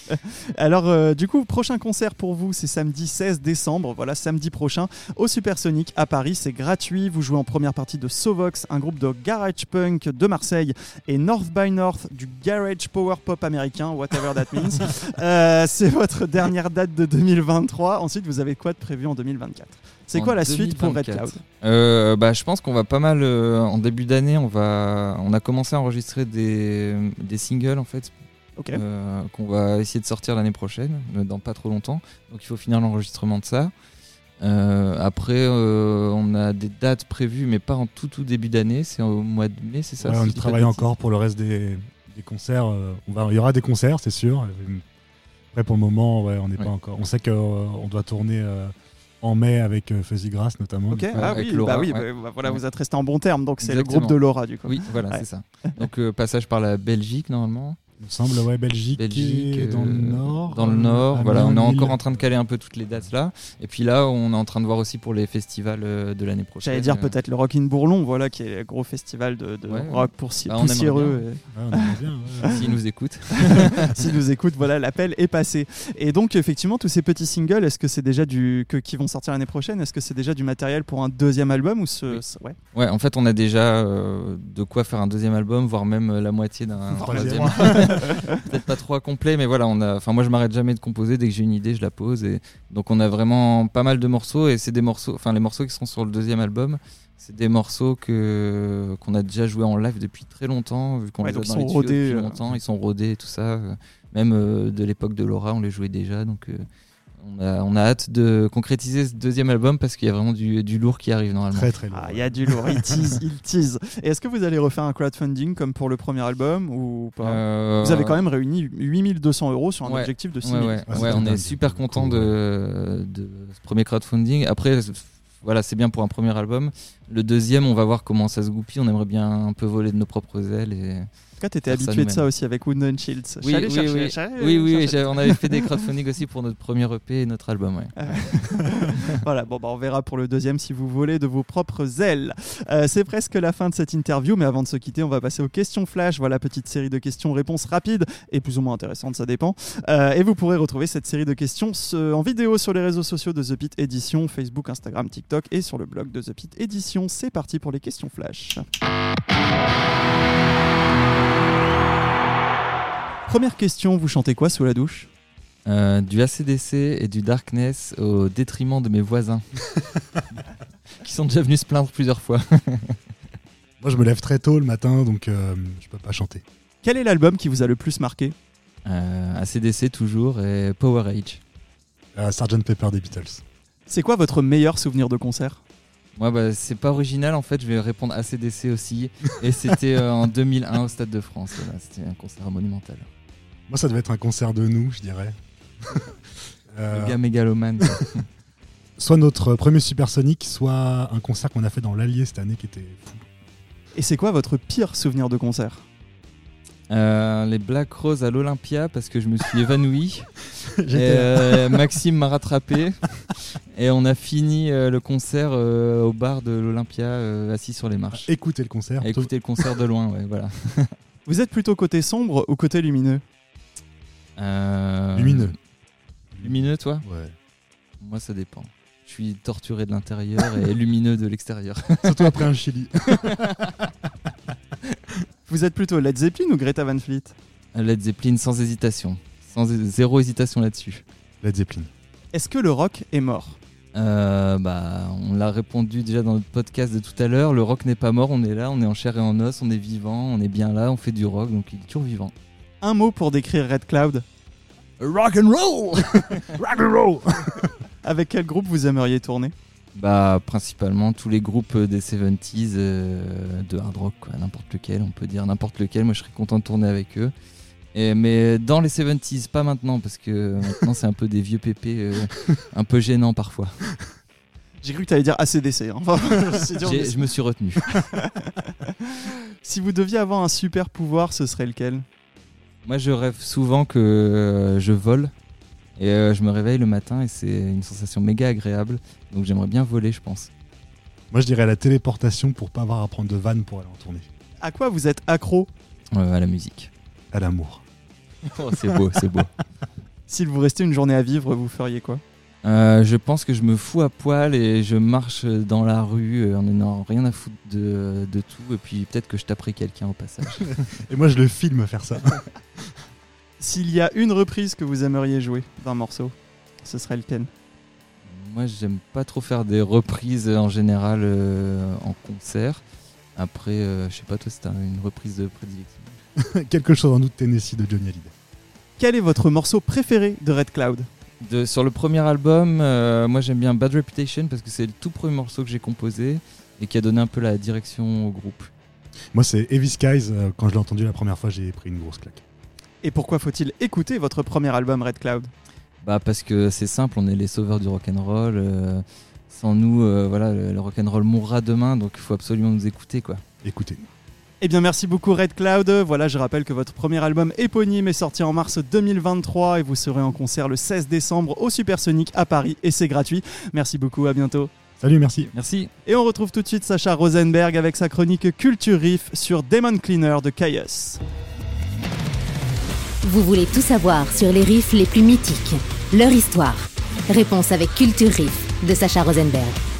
Alors, euh, du coup, prochain concert pour vous, c'est samedi 16 décembre. Voilà, samedi prochain au Supersonic à Paris. C'est gratuit. Vous jouez en première partie de Sovox, un groupe de garage punk de Marseille, et North by North, du garage power pop américain, whatever that means. Euh, c'est votre dernière date de 2023. Ensuite, vous avez quoi de prévu en 2024 C'est quoi la suite pour Red 2024? Cloud Euh, bah, je pense qu'on va pas mal euh, en début d'année. On va, on a commencé à enregistrer des, des singles en fait Ok. euh, qu'on va essayer de sortir l'année prochaine, dans pas trop longtemps. Donc il faut finir l'enregistrement de ça. Euh, après, euh, on a des dates prévues, mais pas en tout tout début d'année. C'est au mois de mai, c'est ça Ouais, on travaille encore pour le reste des, des concerts. euh, on va, il y aura des concerts, c'est sûr. Après, pour le moment, ouais, on n'est Ouais. pas encore. On sait qu'on doit tourner euh, en mai avec euh, Fuzzy Grass notamment. Ok, ah avec oui, Laura, bah oui, ouais. bah, voilà, Ouais. vous êtes resté en bon terme, donc c'est le groupe de Laura du coup. Oui, voilà, Ouais. c'est ça. Donc euh, passage par la Belgique normalement. Il me semble, ouais, Belgique, Belgique, et dans le euh, nord. Dans le nord, voilà, on est encore en train de caler un peu toutes les dates là. Et puis là, on est en train de voir aussi pour les festivals euh, de l'année prochaine. J'allais dire Euh, peut-être le Rock in Bourlon, voilà, qui est le gros festival de, de Ouais. rock pour si, Ah, aimerait poussiéreux. Ouais, on aimerait bien, ouais. S'ils nous écoutent. S'ils nous écoutent, voilà, l'appel est passé. Et donc, effectivement, tous ces petits singles, est-ce que c'est déjà du que, qui vont sortir l'année prochaine Est-ce que c'est déjà du matériel pour un deuxième album ou ce, Oui. ce- ouais. Ouais, en fait, on a déjà euh, de quoi faire un deuxième album, voire même euh, la moitié d'un Troisième. Peut-être pas trop complet, mais voilà, on a. Enfin, moi, je m'arrête jamais de composer. Dès que j'ai une idée, je la pose. Et donc, on a vraiment pas mal de morceaux. Et c'est des morceaux. Enfin, les morceaux qui sont sur le deuxième album, c'est des morceaux que qu'on a déjà joué en live depuis très longtemps, vu qu'on Ouais, les a dans les rodés, depuis euh. longtemps. Ils sont rodés et tout ça. Même euh, de l'époque de Laura, on les jouait déjà. Donc. euh, on a, on a hâte de concrétiser ce deuxième album parce qu'il y a vraiment du, du lourd qui arrive normalement. Très très lourd. Ah, il y a du lourd, il tease, il tease. Et est-ce que vous allez refaire un crowdfunding comme pour le premier album ou pas? Euh, Vous avez quand même réuni 8200 euros sur un Ouais. objectif de 6 Ouais, 000. ouais, Ah, ouais, on est super content de, de ce premier crowdfunding. Après, voilà, c'est bien pour un premier album. Le deuxième, on va voir comment ça se goupille. On aimerait bien un peu voler de nos propres ailes. Et... En tout cas, t'étais Faire ça habitué de ça aussi avec Wooden Shields. Oui, oui, chercher, oui. Oui, oui, on avait fait des crowdfunding aussi pour notre premier EP et notre album. ouais. Voilà, bon, bah, on verra pour le deuxième si vous volez de vos propres ailes. Euh, c'est presque la fin de cette interview, mais avant de se quitter, on va passer aux questions flash. Voilà, petite série de questions-réponses rapides et plus ou moins intéressantes, ça dépend. Euh, et vous pourrez retrouver cette série de questions en vidéo sur les réseaux sociaux de The Pit Edition, Facebook, Instagram, TikTok et sur le blog de The Pit Edition. C'est parti pour les questions flash. Première question, vous chantez quoi sous la douche? Euh, du ACDC et du Darkness au détriment de mes voisins. qui sont déjà venus se plaindre plusieurs fois. Moi, je me lève très tôt le matin, donc euh, je peux pas chanter. Quel est l'album qui vous a le plus marqué? Euh, ACDC toujours et Power Age. Euh, Sgt Pepper des Beatles. C'est quoi votre meilleur souvenir de concert? Moi, bah, c'est pas original en fait, je vais répondre ACDC aussi. Et c'était euh, en 2001 au Stade de France. Voilà, c'était un concert monumental. Moi, ça devait être un concert de nous, je dirais. Euh, Le gars mégalomane. quoi. soit notre premier supersonique, soit un concert qu'on a fait dans l'Allier cette année qui était fou. Et c'est quoi votre pire souvenir de concert? Euh, les Black Rose à l'Olympia parce que je me suis évanoui. Euh, Maxime m'a rattrapé et on a fini euh, le concert euh, au bar de l'Olympia euh, assis sur les marches. Écoutez le concert. Et écouter le concert de loin, ouais, voilà. Vous êtes plutôt côté sombre ou côté lumineux? Euh, Lumineux. Lumineux, toi Ouais. Moi, ça dépend. Je suis torturé de l'intérieur et lumineux de l'extérieur. Surtout après un Chili. Vous êtes plutôt Led Zeppelin ou Greta Van Fleet Led Zeppelin sans hésitation. Sans zéro hésitation là-dessus. Led Zeppelin. Est-ce que le rock est mort Euh, bah, on l'a répondu déjà dans notre podcast de tout à l'heure. Le rock n'est pas mort, on est là, on est en chair et en os, on est vivant, on est bien là, on fait du rock, donc il est toujours vivant. Un mot pour décrire Red Cloud Rock and roll Rock and roll Avec quel groupe vous aimeriez tourner Bah, principalement tous les groupes des 70s euh, de hard rock, quoi, n'importe lequel, on peut dire n'importe lequel. Moi, je serais content de tourner avec eux. Et, mais dans les 70s, pas maintenant, parce que maintenant, c'est un peu des vieux pépés, euh, un peu gênants parfois. J'ai cru que tu allais dire ACDC. hein. Enfin, Je me suis retenu. Si vous deviez avoir un super pouvoir, ce serait lequel? Moi, je rêve souvent que euh, je vole. Et euh, je me réveille le matin et c'est une sensation méga agréable. Donc j'aimerais bien voler, je pense. Moi, je dirais la téléportation pour pas avoir à prendre de vanne pour aller en tournée. À quoi vous êtes accro? Euh, à la musique. À l'amour. Oh, c'est beau, c'est beau. S'il vous restait une journée à vivre, vous feriez quoi? Euh, je pense que je me fous à poil et je marche dans la rue euh, en n'ayant rien à foutre de, de tout. Et puis peut-être que je taperai quelqu'un au passage. Et moi, je le filme faire ça. S'il y a une reprise que vous aimeriez jouer d'un morceau, ce serait lequel? Moi, j'aime pas trop faire des reprises en général euh, en concert. Après, euh, je sais pas, toi, c'est une reprise de prédilection. Quelque chose en août Tennessee de Johnny Hallyday. Quel est votre morceau préféré de Red Cloud? De, sur le premier album, euh, moi j'aime bien Bad Reputation parce que c'est le tout premier morceau que j'ai composé et qui a donné un peu la direction au groupe. Moi, c'est Heavy Skies. euh, Quand je l'ai entendu la première fois, j'ai pris une grosse claque. Et pourquoi faut-il écouter votre premier album Red Cloud? Bah parce que c'est simple, on est les sauveurs du rock'n'roll. euh, sans nous, euh, voilà, le, le rock'n'roll mourra demain, donc il faut absolument nous écouter quoi. Écoutez. Eh bien, merci beaucoup Red Cloud. Voilà, je rappelle que votre premier album éponyme est sorti en mars 2023 et vous serez en concert le 16 décembre au Supersonic à Paris et c'est gratuit. Merci beaucoup, à bientôt. Salut, merci. Merci. Et on retrouve tout de suite Sacha Rosenberg avec sa chronique Culture Riff sur Demon Cleaner de Caius. Vous voulez tout savoir sur les riffs les plus mythiques, leur histoire. Réponse avec Culture Riff de Sacha Rosenberg.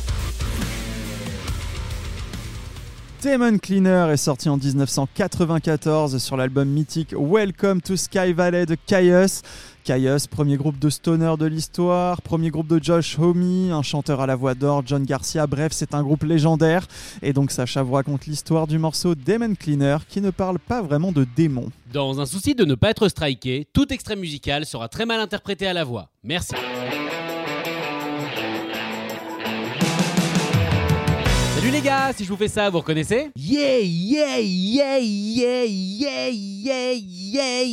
Demon Cleaner est sorti en 1994 sur l'album mythique Welcome to Sky Valley de Caius. Caius, premier groupe de stoner de l'histoire, premier groupe de Josh Homme, un chanteur à la voix d'or, John Garcia, bref, c'est un groupe légendaire. Et donc Sacha vous raconte l'histoire du morceau Demon Cleaner qui ne parle pas vraiment de démons. Dans un souci de ne pas être striké, tout extrait musical sera très mal interprété à la voix. Merci. Salut les gars, si je vous fais ça, vous reconnaissez Yeah, yeah, yeah, yeah, yeah, yeah, yeah,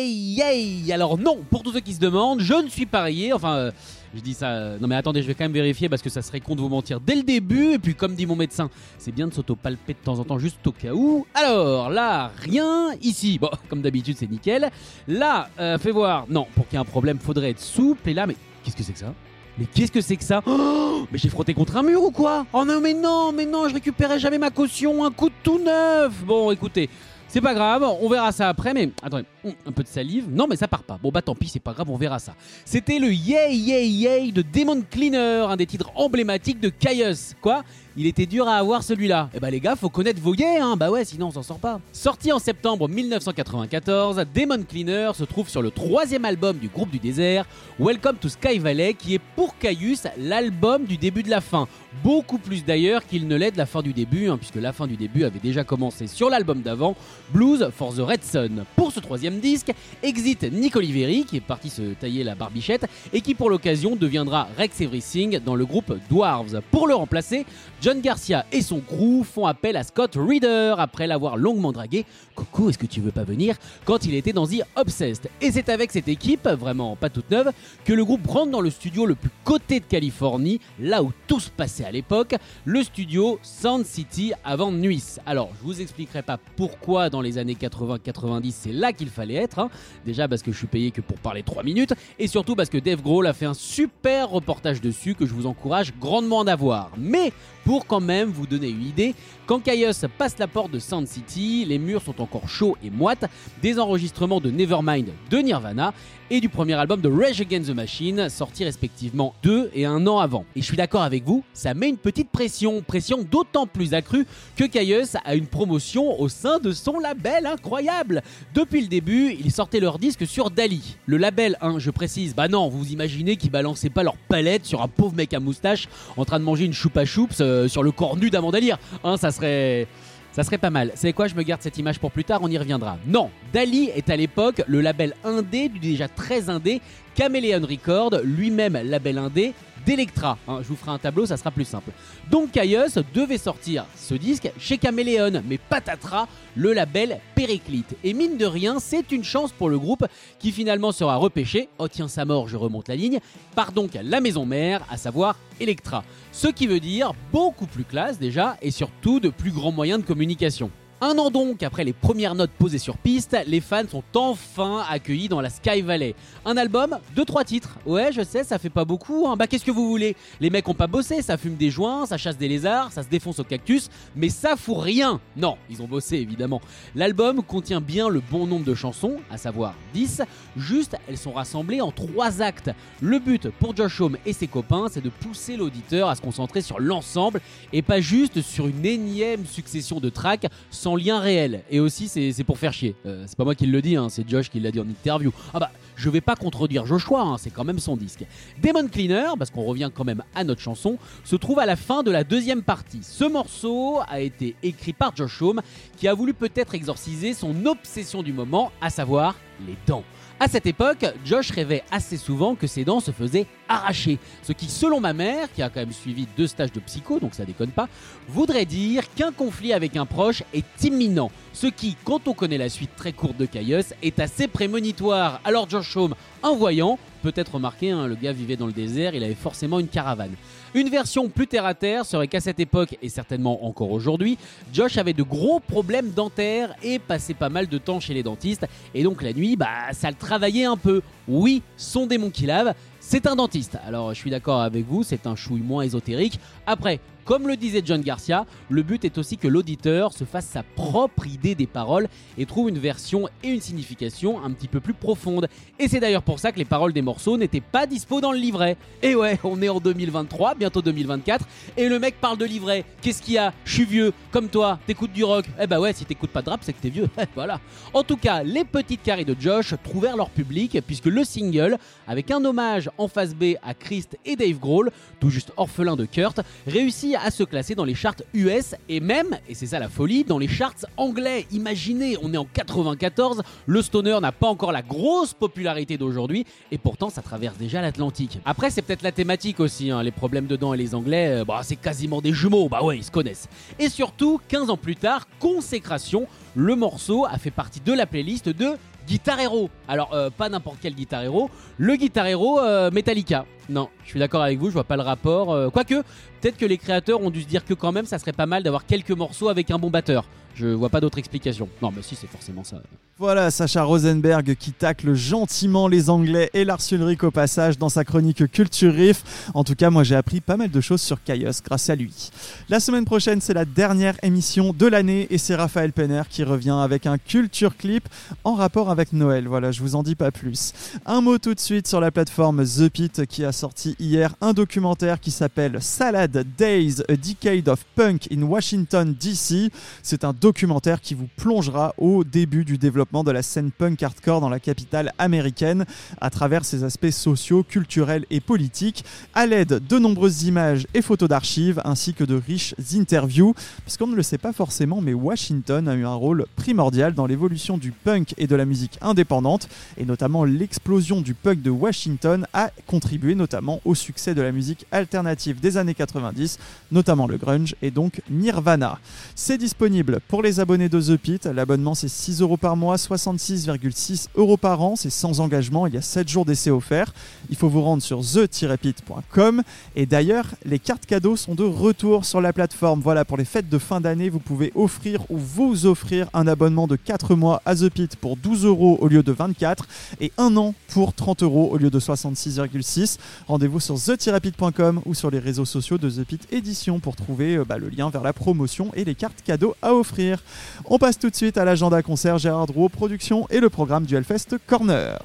yeah, yeah. Alors non, pour tous ceux qui se demandent, je ne suis pas rayé, enfin... euh, je dis ça. euh, Non mais attendez, je vais quand même vérifier parce que ça serait con de vous mentir dès le début. Et puis comme dit mon médecin, c'est bien de s'auto-palper de temps en temps juste au cas où. Alors là, rien. Ici, bon, comme d'habitude, c'est nickel. Là, euh, fais voir. Non, pour qu'il y ait un problème, faudrait être souple. Et là, mais qu'est-ce que c'est que ça? Mais qu'est-ce que c'est que ça Oh, Mais j'ai frotté contre un mur ou quoi Oh non mais non, mais non, je récupérais jamais ma caution, un coup de tout neuf Bon écoutez, c'est pas grave, on verra ça après, mais attendez, hum, un peu de salive. Non mais ça part pas. Bon bah tant pis, c'est pas grave, on verra ça. C'était le Yay Yay Yay de Demon Cleaner, un des titres emblématiques de Caius. Quoi? Il était dur à avoir celui-là. Eh bah les gars, faut connaître vos yay, hein. Bah ouais, sinon on s'en sort pas. Sorti en septembre 1994, Demon Cleaner se trouve sur le troisième album du groupe du désert, Welcome to Sky Valley, qui est pour Caius l'album du début de la fin. Beaucoup plus d'ailleurs qu'il ne l'est de la fin du début, hein, puisque la fin du début avait déjà commencé sur l'album d'avant, Blues for the Red Sun. Pour ce troisième disque, exit Nick Oliveri, qui est parti se tailler la barbichette, et qui pour l'occasion deviendra Rex Everything dans le groupe Dwarves. Pour le remplacer, John Garcia et son crew font appel à Scott Reeder après l'avoir longuement dragué. Coucou, est-ce que tu veux pas venir? Quand il était dans The Obsessed. Et c'est avec cette équipe, vraiment pas toute neuve, que le groupe rentre dans le studio le plus coté de Californie, là où tout se passait à l'époque, le studio Sound City avant Nuis. Alors, je vous expliquerai pas pourquoi dans les années 80-90 c'est là qu'il fallait être. hein. Déjà parce que je suis payé que pour parler 3 minutes, et surtout parce que Dave Grohl a fait un super reportage dessus que je vous encourage grandement d'avoir. Mais pour quand même vous donner une idée, quand Caius passe la porte de Sound City, les murs sont encore chauds et moites, des enregistrements de Nevermind de Nirvana et du premier album de Rage Against the Machine, sortis respectivement deux et un an avant. Et je suis d'accord avec vous, ça met une petite pression, pression d'autant plus accrue que Caius a une promotion au sein de son label incroyable. Depuis le début, ils sortaient leur disque sur Dali. Le label, hein, je précise, bah non, vous imaginez qu'ils balançaient pas leur palette sur un pauvre mec à moustache en train de manger une choupa choups euh, sur le corps nu d'Amanda Lear. Hein, ça serait... Ça serait pas mal. C'est quoi Je me garde cette image pour plus tard, on y reviendra. Non, Dali est à l'époque le label indé du déjà très indé Chameleon Record, lui-même label indé d'Electra. Hein, je vous ferai un tableau, ça sera plus simple. Donc Caius devait sortir ce disque chez Chameleon, mais patatras, le label Périclite. Et mine de rien, c'est une chance pour le groupe qui finalement sera repêché, oh tiens sa mort, je remonte la ligne, par donc la maison mère, à savoir Electra. Ce qui veut dire beaucoup plus classe déjà, et surtout de plus grands moyens de communication. Un an donc après les premières notes posées sur piste, les fans sont enfin accueillis dans la Sky Valley. Un album, deux trois titres. Ouais, je sais, ça fait pas beaucoup. hein. Bah qu'est-ce que vous voulez? Les mecs ont pas bossé, ça fume des joints, ça chasse des lézards, ça se défonce au cactus, mais ça fout rien. Non, ils ont bossé évidemment. L'album contient bien le bon nombre de chansons, à savoir 10, juste elles sont rassemblées en trois actes. Le but pour Josh Homme et ses copains, c'est de pousser l'auditeur à se concentrer sur l'ensemble et pas juste sur une énième succession de tracks sans lien réel. Et aussi, c'est pour faire chier. Euh, c'est pas moi qui le dis, hein, c'est Josh qui l'a dit en interview. Ah bah, je vais pas contredire Joshua, hein, c'est quand même son disque. Demon Cleaner, parce qu'on revient quand même à notre chanson, se trouve à la fin de la deuxième partie. Ce morceau a été écrit par Josh Homme, qui a voulu peut-être exorciser son obsession du moment, à savoir les dents. À cette époque, Josh rêvait assez souvent que ses dents se faisaient arracher. Ce qui, selon ma mère, qui a quand même suivi deux stages de psycho, donc ça déconne pas, voudrait dire qu'un conflit avec un proche est imminent. Ce qui, quand on connaît la suite très courte de Caius, est assez prémonitoire. Alors Josh Homme, un voyant, peut-être remarqué, hein, le gars vivait dans le désert, il avait forcément une caravane. Une version plus terre à terre serait qu'à cette époque, et certainement encore aujourd'hui, Josh avait de gros problèmes dentaires et passait pas mal de temps chez les dentistes, et donc la nuit, bah ça le travaillait un peu. Oui, son démon qui lave, c'est un dentiste. Alors je suis d'accord avec vous, c'est un chouille moins ésotérique. Après, comme le disait John Garcia, le but est aussi que l'auditeur se fasse sa propre idée des paroles et trouve une version et une signification un petit peu plus profonde. Et c'est d'ailleurs pour ça que les paroles des morceaux n'étaient pas dispo dans le livret. Et ouais, on est en 2023, bientôt 2024, et le mec parle de livret. Qu'est-ce qu'il y a? Je suis vieux, comme toi, t'écoutes du rock. Eh bah ouais, si t'écoutes pas de rap, c'est que t'es vieux. voilà. En tout cas, les petites carrés de Josh trouvèrent leur public puisque le single, avec un hommage en face B à Christ et Dave Grohl, tout juste orphelin de Kurt, réussit à se classer dans les charts US et même, et c'est ça la folie, dans les charts anglais. Imaginez, on est en 94, le stoner n'a pas encore la grosse popularité d'aujourd'hui et pourtant ça traverse déjà l'Atlantique. Après, c'est peut-être la thématique aussi, hein, les problèmes dedans et les Anglais, euh, bah, c'est quasiment des jumeaux, bah ouais, ils se connaissent. Et surtout, 15 ans plus tard, consécration, le morceau a fait partie de la playlist de Guitar Hero. Alors, euh, pas n'importe quel Guitar Hero, le Guitar Hero euh, Metallica. Non, je suis d'accord avec vous, je vois pas le rapport. euh, quoique, peut-être que les créateurs ont dû se dire que quand même, ça serait pas mal d'avoir quelques morceaux avec un bon batteur. Je vois pas d'autre explication. Non, mais si, c'est forcément ça. Voilà Sacha Rosenberg qui tacle gentiment les Anglais et Lars Ulrich au passage dans sa chronique Culture Riff. En tout cas, moi j'ai appris pas mal de choses sur Kaios grâce à lui. La semaine prochaine, c'est la dernière émission de l'année et c'est Raphaël Penner qui revient avec un Culture Clip en rapport avec Noël. Voilà, je vous en dis pas plus. Un mot tout de suite sur la plateforme The Pit qui a sorti hier un documentaire qui s'appelle Salad Days, A Decade of Punk in Washington DC. C'est un documentaire qui vous plongera au début du développement de la scène punk hardcore dans la capitale américaine à travers ses aspects sociaux, culturels et politiques, à l'aide de nombreuses images et photos d'archives ainsi que de riches interviews. Parce qu'on ne le sait pas forcément, mais Washington a eu un rôle primordial dans l'évolution du punk et de la musique indépendante, et notamment l'explosion du punk de Washington a contribué notamment au succès de la musique alternative des années 90, notamment le grunge et donc Nirvana. C'est disponible pour les abonnés de The Pit. L'abonnement c'est 6 euros par mois, 66,6 euros par an. C'est sans engagement. Il y a 7 jours d'essai offerts. Il faut vous rendre sur the-pit.com. Et d'ailleurs, les cartes cadeaux sont de retour sur la plateforme. Voilà, pour les fêtes de fin d'année, vous pouvez offrir ou vous offrir un abonnement de 4 mois à The Pit pour 12 euros au lieu de 24 et un an pour 30 euros au lieu de 66,6. Rendez-vous sur the-pit.com ou sur les réseaux sociaux de The Pit Édition pour trouver euh, bah, le lien vers la promotion et les cartes cadeaux à offrir. On passe tout de suite à l'agenda concert Gérard Drouot Production et le programme du Hellfest Corner.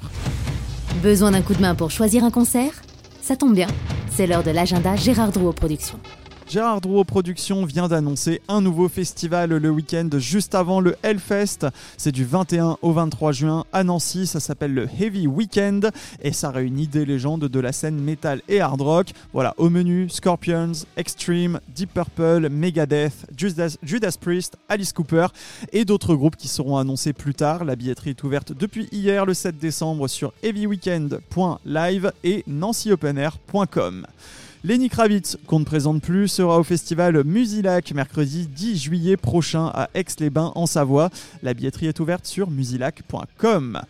Besoin d'un coup de main pour choisir un concert? Ça tombe bien, c'est l'heure de l'agenda Gérard Drouot Productions. Gérard Drouot Productions vient d'annoncer un nouveau festival le week-end juste avant le Hellfest. C'est du 21 au 23 juin à Nancy. Ça s'appelle le Heavy Weekend et ça réunit des légendes de la scène metal et hard rock. Voilà, au menu Scorpions, Extreme, Deep Purple, Megadeth, Judas, Judas Priest, Alice Cooper et d'autres groupes qui seront annoncés plus tard. La billetterie est ouverte depuis hier le 7 décembre sur heavyweekend.live et nancyopenair.com. Lenny Kravitz, qu'on ne présente plus, sera au festival Musilac mercredi 10 juillet prochain à Aix-les-Bains en Savoie. La billetterie est ouverte sur musilac.com.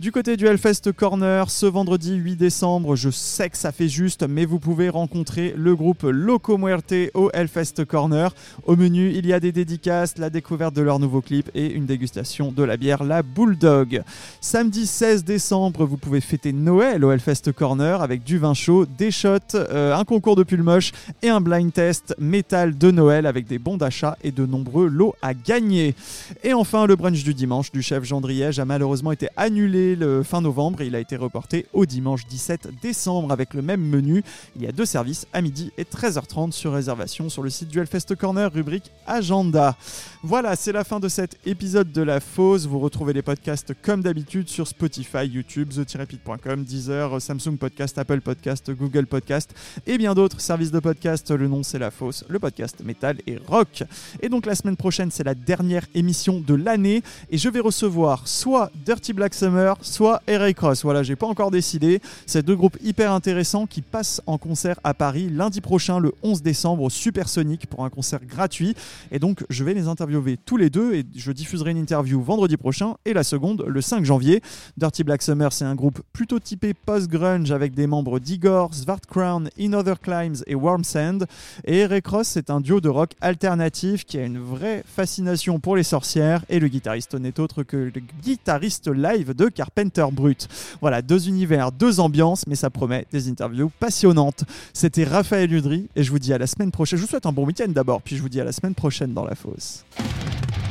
Du côté du Hellfest Corner, ce vendredi 8 décembre, je sais que ça fait juste, mais vous pouvez rencontrer le groupe Loco Muerte au Hellfest Corner. Au menu, il y a des dédicaces, la découverte de leur nouveau clip et une dégustation de la bière La Bulldog. Samedi 16 décembre, vous pouvez fêter Noël au Hellfest Corner avec du vin chaud, des shots, euh, un concours de pull moche et un blind test métal de Noël avec des bons d'achat et de nombreux lots à gagner. Et enfin, le brunch du dimanche du chef Jean Driège a malheureusement été annulé le fin novembre et il a été reporté au dimanche 17 décembre avec le même menu. Il y a deux services à midi et 13h30 sur réservation sur le site du Hellfest Corner, rubrique agenda. Voilà, c'est la fin de cet épisode de La Fosse. Vous retrouvez les podcasts comme d'habitude sur Spotify, YouTube, the-pit.com, Deezer, Samsung Podcast, Apple Podcast, Google Podcast et bien d'autres services de podcast. Le nom c'est La Fosse, le podcast métal et rock. Et donc la semaine prochaine, c'est la dernière émission de l'année et je vais recevoir soit Dirty Black Summer, soit Eric Cross. Voilà, j'ai pas encore décidé. C'est deux groupes hyper intéressants qui passent en concert à Paris lundi prochain, le 11 décembre, au Supersonic pour un concert gratuit. Et donc, je vais les interviewer tous les deux et je diffuserai une interview vendredi prochain et la seconde le 5 janvier. Dirty Black Summer, c'est un groupe plutôt typé post-grunge avec des membres d'Igor, Svartcrown, In Other Climes et Warm Sand. Et Eric Cross, c'est un duo de rock alternatif qui a une vraie fascination pour les sorcières et le guitariste n'est autre que le guitariste live de Carpenter Brut. Voilà, deux univers, deux ambiances, mais ça promet des interviews passionnantes. C'était Raphaël Udry et je vous dis à la semaine prochaine. Je vous souhaite un bon week-end d'abord, puis je vous dis à la semaine prochaine dans la fosse.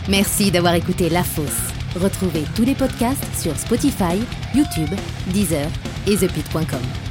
Merci d'avoir écouté La Fosse. Retrouvez tous les podcasts sur Spotify, YouTube, Deezer et thepit.com.